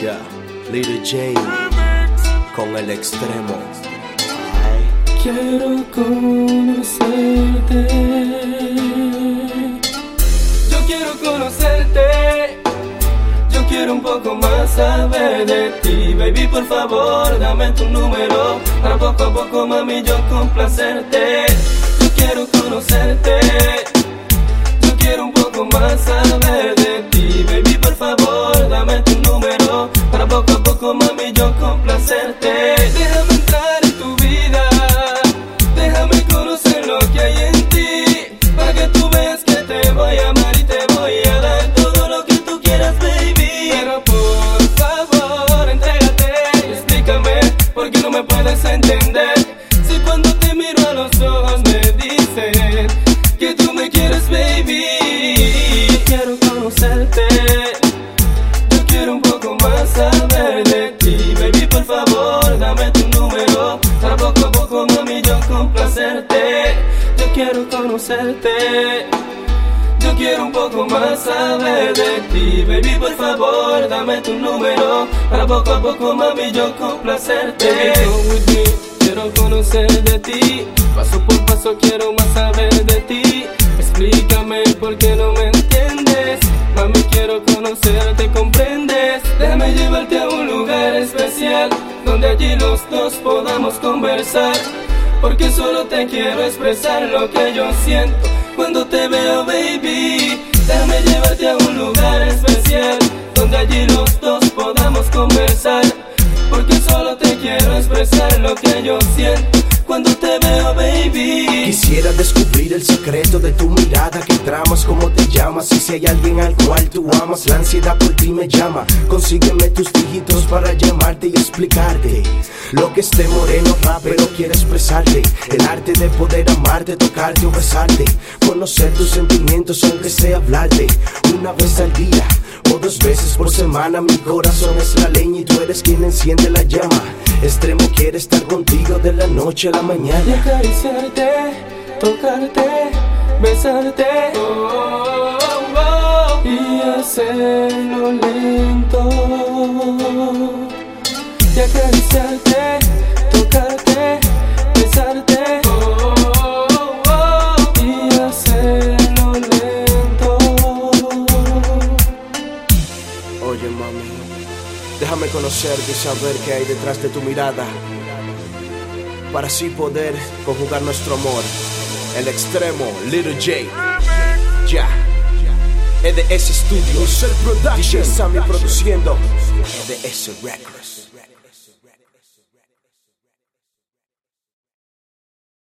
Ya, Little J con el extremo. Quiero conocerte. Yo quiero conocerte. Yo quiero un poco más saber de ti. Baby, por favor, dame tu número. Para poco a poco, mami, yo complacerte. Yo quiero conocerte. Yo quiero un poco más saber de ti. Baby, por favor, Yo quiero un poco más saber de ti, baby, por favor, dame tu número. Para poco a poco, mami, yo complacerte. Yo quiero conocerte. Yo quiero un poco más saber de ti, baby, por favor, dame tu número. Para poco a poco, mami, yo complacerte. Baby, with me, quiero conocer de ti. Paso por paso, quiero más saber donde allí los dos podamos conversar. Porque solo te quiero expresar lo que yo siento cuando te veo, baby. Déjame llevarte a un lugar especial, donde allí los dos podamos conversar. Porque solo te quiero expresar lo que yo siento Quisiera descubrir el secreto de tu mirada que tramas, cómo te llamas y si hay alguien al cual tú amas, la ansiedad por ti me llama. Consígueme tus dígitos para llamarte y explicarte lo que este moreno rapero quiere expresarte. El arte de poder amarte, tocarte o besarte, conocer tus sentimientos aunque sea hablarte una vez al día o dos veces por semana. Mi corazón es la leña y tú eres quien enciende la llama. Extremo quiere estar contigo de la noche a la Y mañana. acariciarte, tocarte, besarte oh, oh, oh, y hacerlo lento. Y acariciarte, tocarte, besarte oh, oh, oh, y hacerlo lento. Oye mami, déjame conocerte y saber qué hay detrás de tu mirada. Para así poder conjugar nuestro amor. El extremo, Little J. Ya. EDS Studios. DJ Sammy produciendo. EDS Records.